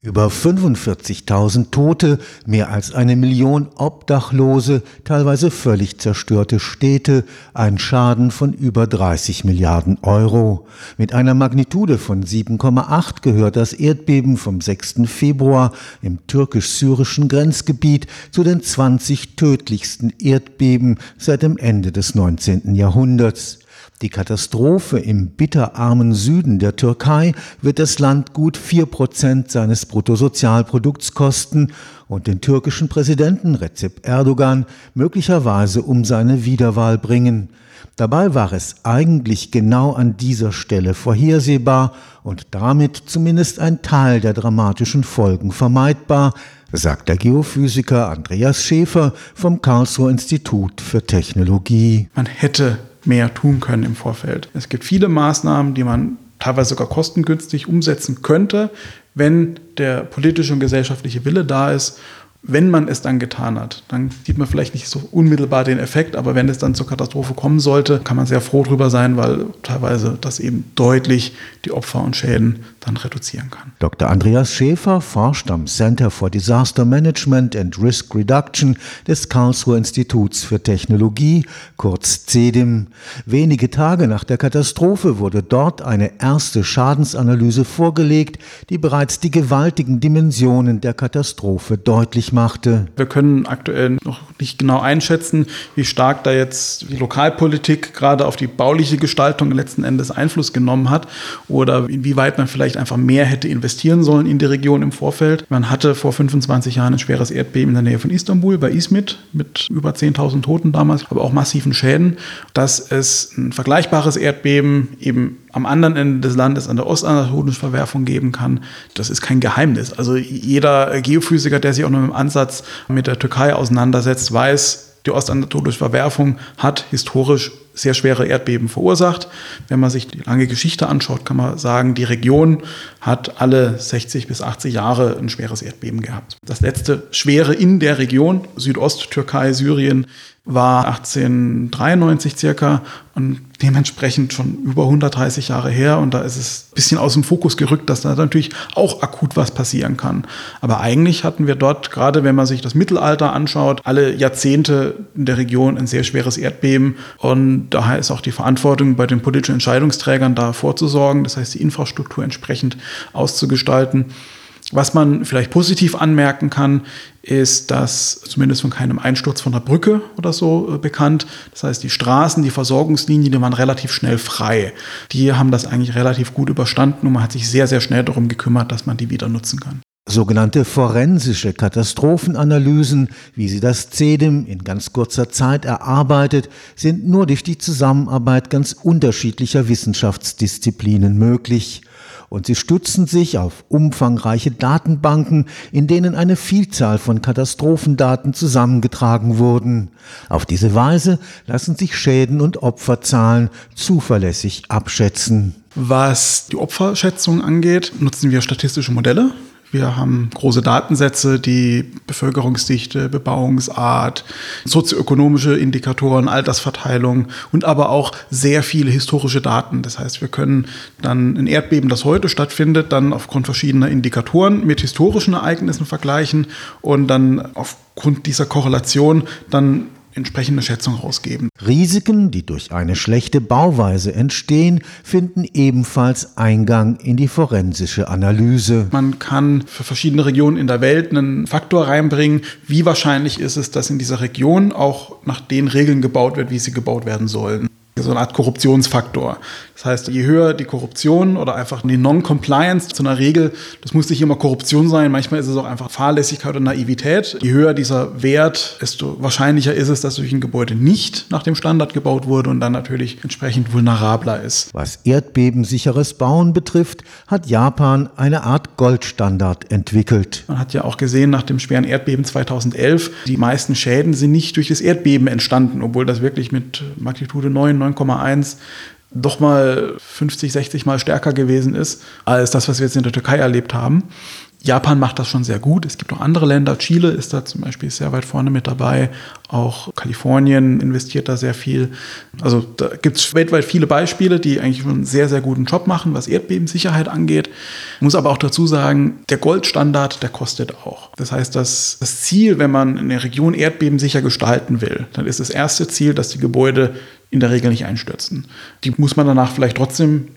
Über 45.000 Tote, mehr als eine Million Obdachlose, teilweise völlig zerstörte Städte, ein Schaden von über 30 Milliarden Euro. Mit einer Magnitude von 7,8 gehört das Erdbeben vom 6. Februar im türkisch-syrischen Grenzgebiet zu den 20 tödlichsten Erdbeben seit dem Ende des 19. Jahrhunderts. Die Katastrophe im bitterarmen Süden der Türkei wird das Land gut vier Prozent seines Bruttosozialprodukts kosten und den türkischen Präsidenten Recep Erdogan möglicherweise um seine Wiederwahl bringen. Dabei war es eigentlich genau an dieser Stelle vorhersehbar und damit zumindest ein Teil der dramatischen Folgen vermeidbar, sagt der Geophysiker Andreas Schäfer vom Karlsruher Institut für Technologie. Man hätte mehr tun können im Vorfeld. Es gibt viele Maßnahmen, die man teilweise sogar kostengünstig umsetzen könnte, wenn der politische und gesellschaftliche Wille da ist wenn man es dann getan hat, dann sieht man vielleicht nicht so unmittelbar den Effekt, aber wenn es dann zur Katastrophe kommen sollte, kann man sehr froh drüber sein, weil teilweise das eben deutlich die Opfer und Schäden dann reduzieren kann. Dr. Andreas Schäfer forscht am Center for Disaster Management and Risk Reduction des Karlsruher Instituts für Technologie, kurz CEDIM. Wenige Tage nach der Katastrophe wurde dort eine erste Schadensanalyse vorgelegt, die bereits die gewaltigen Dimensionen der Katastrophe deutlich möglich machte. Wir können aktuell noch nicht genau einschätzen, wie stark da jetzt die Lokalpolitik gerade auf die bauliche Gestaltung letzten Endes Einfluss genommen hat oder inwieweit man vielleicht einfach mehr hätte investieren sollen in die Region im Vorfeld. Man hatte vor 25 Jahren ein schweres Erdbeben in der Nähe von Istanbul bei Izmit mit über 10.000 Toten damals, aber auch massiven Schäden. Dass es ein vergleichbares Erdbeben eben am anderen Ende des Landes an der ostanatolischen Verwerfung geben kann, das ist kein Geheimnis. Also jeder Geophysiker, der sich auch noch im Ansatz mit der Türkei auseinandersetzt, weiß, die ostanatolische Verwerfung hat historisch sehr schwere Erdbeben verursacht. Wenn man sich die lange Geschichte anschaut, kann man sagen, die Region hat alle 60 bis 80 Jahre ein schweres Erdbeben gehabt. Das letzte schwere in der Region, Südosttürkei, Syrien, war 1893 circa und dementsprechend schon über 130 Jahre her. Und da ist es ein bisschen aus dem Fokus gerückt, dass da natürlich auch akut was passieren kann. Aber eigentlich hatten wir dort, gerade wenn man sich das Mittelalter anschaut, alle Jahrzehnte in der Region ein sehr schweres Erdbeben. Und daher ist auch die Verantwortung bei den politischen Entscheidungsträgern da vorzusorgen, das heißt die Infrastruktur entsprechend auszugestalten. Was man vielleicht positiv anmerken kann, ist, dass zumindest von keinem Einsturz von der Brücke oder so äh, bekannt. Das heißt, die Straßen, die Versorgungslinien, die waren relativ schnell frei. Die haben das eigentlich relativ gut überstanden und man hat sich sehr, sehr schnell darum gekümmert, dass man die wieder nutzen kann. Sogenannte forensische Katastrophenanalysen, wie sie das CEDIM in ganz kurzer Zeit erarbeitet, sind nur durch die Zusammenarbeit ganz unterschiedlicher Wissenschaftsdisziplinen möglich und sie stützen sich auf umfangreiche Datenbanken, in denen eine Vielzahl von Katastrophendaten zusammengetragen wurden. Auf diese Weise lassen sich Schäden und Opferzahlen zuverlässig abschätzen. Was die Opferschätzung angeht, nutzen wir statistische Modelle. Wir haben große Datensätze, die Bevölkerungsdichte, Bebauungsart, sozioökonomische Indikatoren, Altersverteilung und aber auch sehr viele historische Daten. Das heißt, wir können dann ein Erdbeben, das heute stattfindet, dann aufgrund verschiedener Indikatoren mit historischen Ereignissen vergleichen und dann aufgrund dieser Korrelation dann entsprechende Schätzung rausgeben. Risiken, die durch eine schlechte Bauweise entstehen, finden ebenfalls Eingang in die forensische Analyse. Man kann für verschiedene Regionen in der Welt einen Faktor reinbringen, wie wahrscheinlich ist es, dass in dieser Region auch nach den Regeln gebaut wird, wie sie gebaut werden sollen so eine Art Korruptionsfaktor. Das heißt, je höher die Korruption oder einfach die Non-Compliance zu einer Regel, das muss nicht immer Korruption sein, manchmal ist es auch einfach Fahrlässigkeit oder Naivität. Je höher dieser Wert, desto wahrscheinlicher ist es, dass durch ein Gebäude nicht nach dem Standard gebaut wurde und dann natürlich entsprechend vulnerabler ist. Was erdbebensicheres Bauen betrifft, hat Japan eine Art Goldstandard entwickelt. Man hat ja auch gesehen, nach dem schweren Erdbeben 2011, die meisten Schäden sind nicht durch das Erdbeben entstanden, obwohl das wirklich mit Magnitude 9, 9,1 doch mal 50, 60 Mal stärker gewesen ist als das, was wir jetzt in der Türkei erlebt haben. Japan macht das schon sehr gut. Es gibt auch andere Länder. Chile ist da zum Beispiel sehr weit vorne mit dabei. Auch Kalifornien investiert da sehr viel. Also da gibt es weltweit viele Beispiele, die eigentlich schon einen sehr, sehr guten Job machen, was Erdbebensicherheit angeht. Ich muss aber auch dazu sagen, der Goldstandard, der kostet auch. Das heißt, dass das Ziel, wenn man eine Region erdbebensicher gestalten will, dann ist das erste Ziel, dass die Gebäude in der Regel nicht einstürzen. Die muss man danach vielleicht trotzdem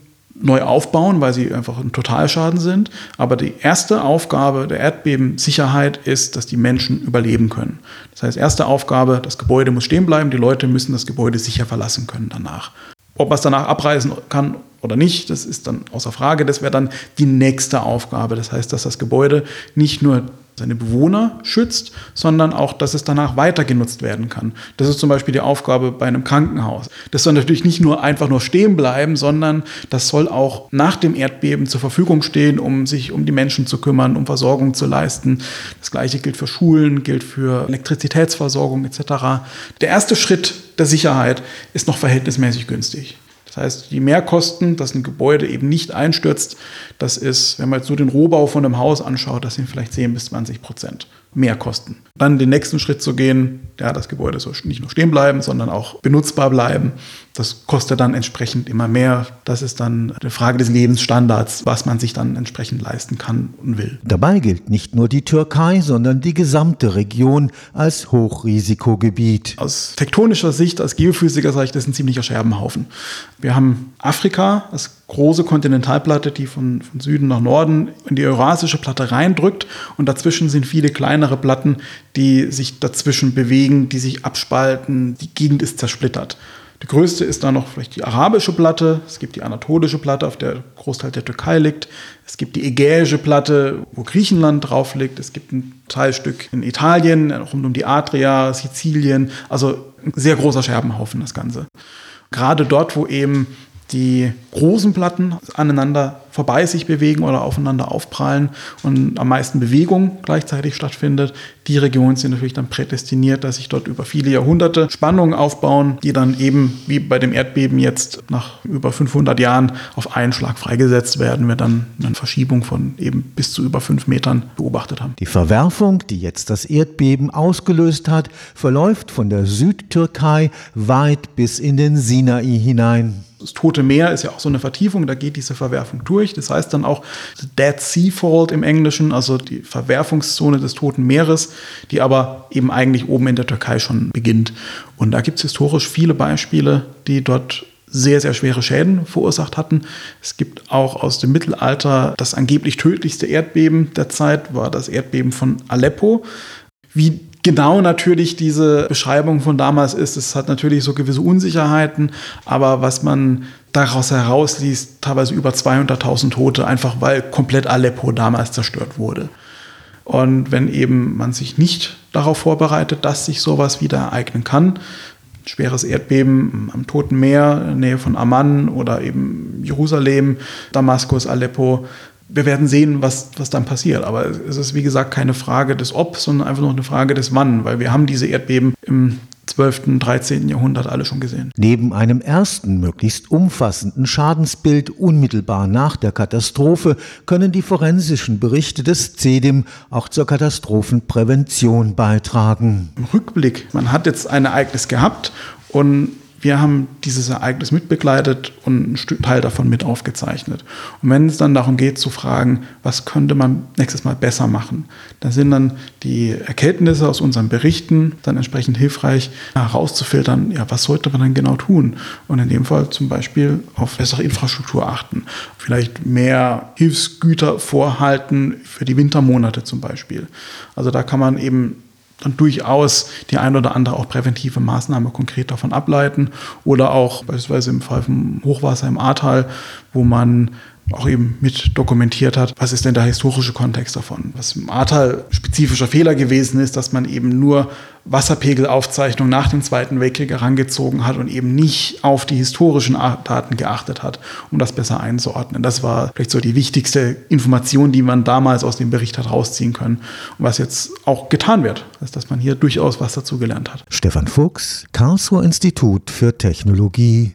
neu aufbauen, weil sie einfach ein Totalschaden sind. Aber die erste Aufgabe der Erdbebensicherheit ist, dass die Menschen überleben können. Das heißt, erste Aufgabe, das Gebäude muss stehen bleiben, die Leute müssen das Gebäude sicher verlassen können danach. Ob man es danach abreißen kann oder nicht, das ist dann außer Frage. Das wäre dann die nächste Aufgabe. Das heißt, dass das Gebäude nicht nur seine Bewohner schützt, sondern auch, dass es danach weiter genutzt werden kann. Das ist zum Beispiel die Aufgabe bei einem Krankenhaus. Das soll natürlich nicht nur einfach nur stehen bleiben, sondern das soll auch nach dem Erdbeben zur Verfügung stehen, um sich um die Menschen zu kümmern, um Versorgung zu leisten. Das gleiche gilt für Schulen, gilt für Elektrizitätsversorgung etc. Der erste Schritt der Sicherheit ist noch verhältnismäßig günstig. Das heißt, die Mehrkosten, dass ein Gebäude eben nicht einstürzt, das ist, wenn man jetzt so den Rohbau von einem Haus anschaut, das sind vielleicht 10 bis 20 Prozent. Mehrkosten. Dann den nächsten Schritt zu gehen, ja, das Gebäude soll nicht nur stehen bleiben, sondern auch benutzbar bleiben. Das kostet dann entsprechend immer mehr. Das ist dann eine Frage des Lebensstandards, was man sich dann entsprechend leisten kann und will. Dabei gilt nicht nur die Türkei, sondern die gesamte Region als Hochrisikogebiet. Aus tektonischer Sicht, als Geophysiker sage ich, das ist ein ziemlicher Scherbenhaufen. Wir haben Afrika als große Kontinentalplatte, die von, von Süden nach Norden in die Eurasische Platte reindrückt und dazwischen sind viele kleinere Platten, die sich dazwischen bewegen, die sich abspalten. Die Gegend ist zersplittert. Die größte ist dann noch vielleicht die arabische Platte. Es gibt die anatolische Platte, auf der Großteil der Türkei liegt. Es gibt die ägäische Platte, wo Griechenland drauf liegt. Es gibt ein Teilstück in Italien, rund um die Adria, Sizilien. Also ein sehr großer Scherbenhaufen, das Ganze. Gerade dort, wo eben die großen Platten aneinander vorbei sich bewegen oder aufeinander aufprallen und am meisten Bewegung gleichzeitig stattfindet. Die Regionen sind natürlich dann prädestiniert, dass sich dort über viele Jahrhunderte Spannungen aufbauen, die dann eben wie bei dem Erdbeben jetzt nach über 500 Jahren auf einen Schlag freigesetzt werden, wir dann eine Verschiebung von eben bis zu über fünf Metern beobachtet haben. Die Verwerfung, die jetzt das Erdbeben ausgelöst hat, verläuft von der Südtürkei weit bis in den Sinai hinein das Tote Meer ist ja auch so eine Vertiefung, da geht diese Verwerfung durch. Das heißt dann auch Dead Sea Fault im Englischen, also die Verwerfungszone des Toten Meeres, die aber eben eigentlich oben in der Türkei schon beginnt. Und da gibt es historisch viele Beispiele, die dort sehr, sehr schwere Schäden verursacht hatten. Es gibt auch aus dem Mittelalter das angeblich tödlichste Erdbeben der Zeit, war das Erdbeben von Aleppo. Wie genau natürlich diese Beschreibung von damals ist. Es hat natürlich so gewisse Unsicherheiten, aber was man daraus herausliest, teilweise über 200.000 Tote, einfach weil komplett Aleppo damals zerstört wurde. Und wenn eben man sich nicht darauf vorbereitet, dass sich sowas wieder ereignen kann, schweres Erdbeben am Toten Meer, in der Nähe von Amman oder eben Jerusalem, Damaskus, Aleppo, wir werden sehen, was, was dann passiert. Aber es ist, wie gesagt, keine Frage des Ob, sondern einfach nur eine Frage des Wann, weil wir haben diese Erdbeben im 12., 13. Jahrhundert alle schon gesehen. Neben einem ersten, möglichst umfassenden Schadensbild unmittelbar nach der Katastrophe können die forensischen Berichte des CEDIM auch zur Katastrophenprävention beitragen. Im Rückblick, man hat jetzt ein Ereignis gehabt und wir haben dieses Ereignis mitbegleitet und ein Teil davon mit aufgezeichnet. Und wenn es dann darum geht zu fragen, was könnte man nächstes Mal besser machen, dann sind dann die Erkenntnisse aus unseren Berichten dann entsprechend hilfreich herauszufiltern, ja, was sollte man dann genau tun? Und in dem Fall zum Beispiel auf bessere Infrastruktur achten, vielleicht mehr Hilfsgüter vorhalten für die Wintermonate zum Beispiel. Also da kann man eben dann durchaus die ein oder andere auch präventive Maßnahme konkret davon ableiten. Oder auch beispielsweise im Fall vom Hochwasser im Ahrtal, wo man auch eben mit dokumentiert hat, was ist denn der historische Kontext davon. Was im Ahrtal spezifischer Fehler gewesen ist, dass man eben nur Wasserpegelaufzeichnungen nach dem Zweiten Weltkrieg herangezogen hat und eben nicht auf die historischen Daten geachtet hat, um das besser einzuordnen. Das war vielleicht so die wichtigste Information, die man damals aus dem Bericht hat rausziehen können und was jetzt auch getan wird, ist, dass man hier durchaus was dazu gelernt hat. Stefan Fuchs, Karlsruher Institut für Technologie